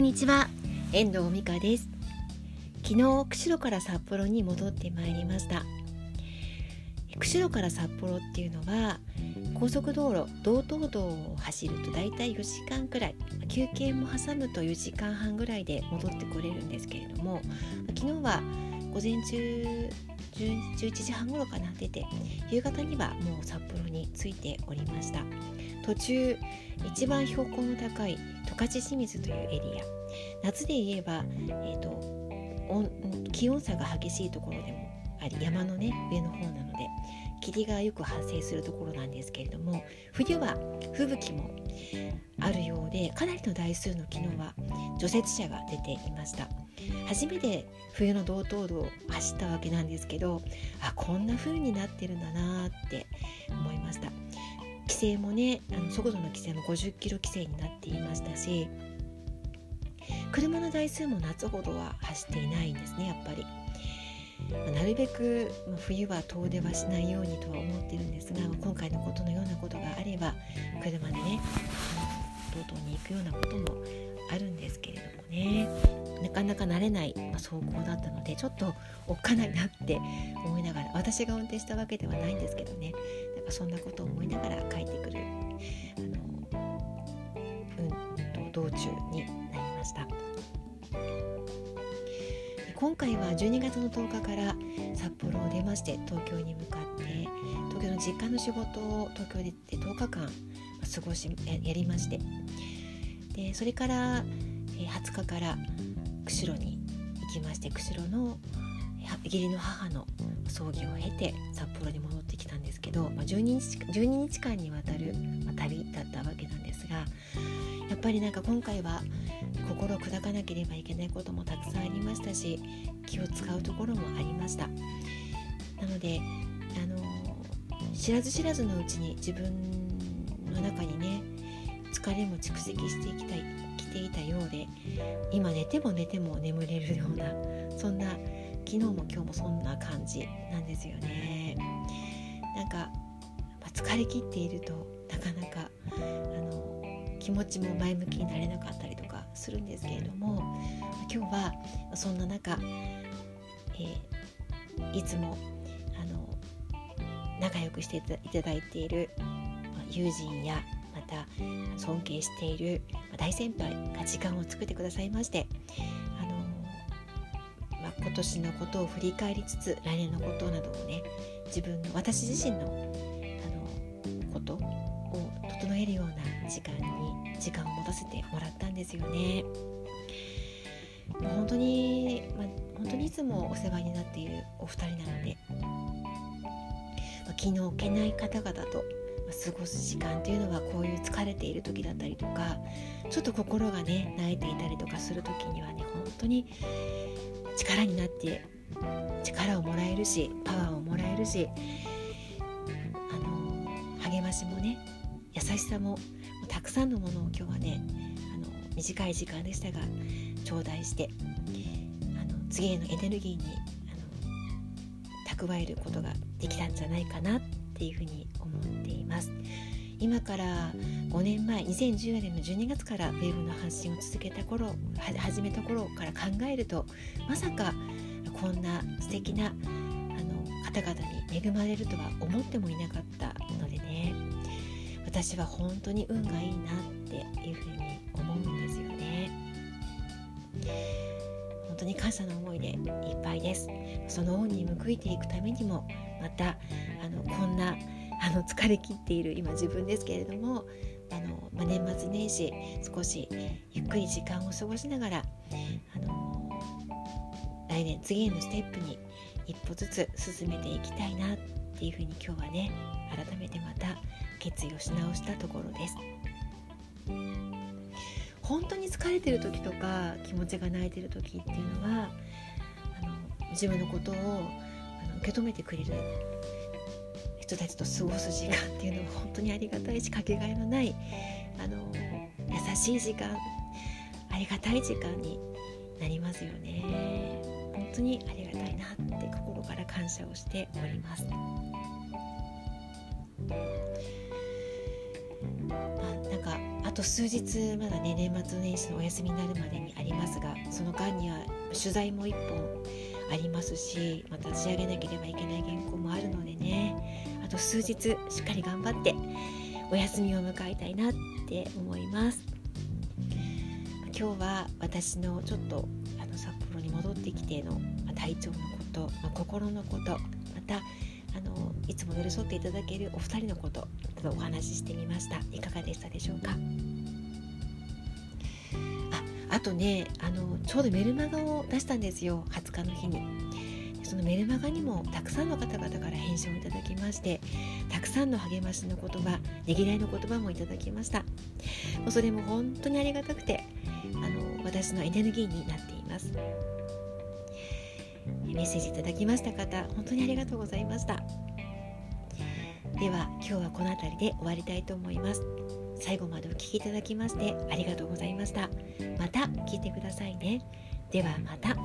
んにちは。遠藤美香です。昨日釧路から札幌に戻ってまいりました。釧路から札幌っていうのは高速道路道東道を走るとだいたい4時間くらい休憩も挟むと4時間半ぐらいで戻ってこれるんですけれども昨日は午前中11時半頃かな出て夕方にはもう札幌に着いておりました。途中一番標高の高い十勝清水というエリア。夏で言えば、えーと、気温差が激しいところでもあり山のね上の方なので霧がよく発生するところなんですけれども冬は吹雪もあるようでかなりの台数の昨日は除雪車が出ていました。初めて冬の道東道を走ったわけなんですけどあこんな風になってるんだなって思いました。規制もねあの速度の規制も50キロ規制になっていましたし車の台数も夏ほどは走っていないんですねやっぱり。なるべく冬は遠出はしないようにとは思ってるんですが今回のことのようなことがあれば車でね道東に行くようなこともあるんですけれどもねなかなか慣れないま走行だったのでちょっとおっかないなって思いながら私が運転したわけではないんですけどねなんかそんなことを思いながら帰ってくるあの、うん、道中になりました。今回は12月の10日から札幌を出まして東京に向かって東京の実家の仕事を東京で10日間過ごしやりましてでそれから20日から釧路に行きまして釧路の義理の母の葬儀を経て札幌に戻ってきたんですけど、まあ、12, 日12日間にわたる、まあ、旅だったわけなんですがやっぱりなんか今回は心砕かなければいけないこともたくさんありましたし気を使うところもありました。なのであの知らず知らずのうちに自分の中にね疲れも蓄積してきたいきていたようで今寝ても寝ても眠れるようなそんな昨日も今日もそんな感じなんですよね。なんか、疲れ切っているとなかなかあの気持ちも前向きになれなかったりとかするんですけれども今日はそんな中、えー、いつもあの仲良くしていただいている友人やまた尊敬している大先輩が時間を作ってくださいまして、今年のことを振り返りつつ来年のことなどをね自分の私自身のあのことを整えるような時間に時間を持たせてもらったんですよね。本当に、まあ、本当にいつもお世話になっているお二人なので、まあ、気の置けない方々と過ごす時間というのはこういう疲れている時だったりとかちょっと心がね泣いていたりとかする時にはね本当に力になって力をもらえるしパワーをもらえるしあの励ましもね優しさもたくさんのものを今日はねあの短い時間でしたが頂戴してあの次へのエネルギーにあの蓄えることができたんじゃないかなっていうふうに思っています。今から5年前2010年の12月からウェブの発信を続けた頃始めた頃から考えるとまさかこんな素敵なあの方々に恵まれるとは思ってもいなかったのでね。私は本当に運がいいなっていうふうに思うんですよね。本当に感謝の思いでいっぱいです。その恩に報いていくためにもまたあのこんなあの疲れ切っている今自分ですけれどもあの、まあ、年末年始少しゆっくり時間を過ごしながらあの来年次へのステップに一歩ずつ進めていきたいなっていうふうに今日はね改めてまた決意をし直したところです。本当に疲れてる時とか気持ちが泣いてる時っていうのはあの自分のことをあの受け止めてくれる人たちと過ごす時間っていうのは本当にありがたいしかけがえのないあの優しい時間ありがたい時間になりますよね。本当にありがたいなって心から感謝をしております。まあ、なんかあと数日まだね年末年始のお休みになるまでにありますがその間には取材も1本ありますしまた仕上げなければいけない原稿もあるのでね。と数日しっかり頑張ってお休みを迎えたいなって思います。今日は私のちょっとあの札幌に戻ってきての体調のこと、まあ、心のことまたあのいつも寄り添っていただけるお二人のことちょっとお話ししてみました。いかがでしたでしょうか？ああとねあのちょうどメルマガを出したんですよ。20日の日に。そのメルマガにもたくさんの方々から返信をいただきましてたくさんの励ましの言葉ねぎらいの言葉もいただきました。もうそれも本当にありがたくてあの私のエネルギーになっています。メッセージいただきました方本当にありがとうございました。では今日はこの辺りで終わりたいと思います。最後までお聴きいただきましてありがとうございました。また聞いてくださいね。ではまた。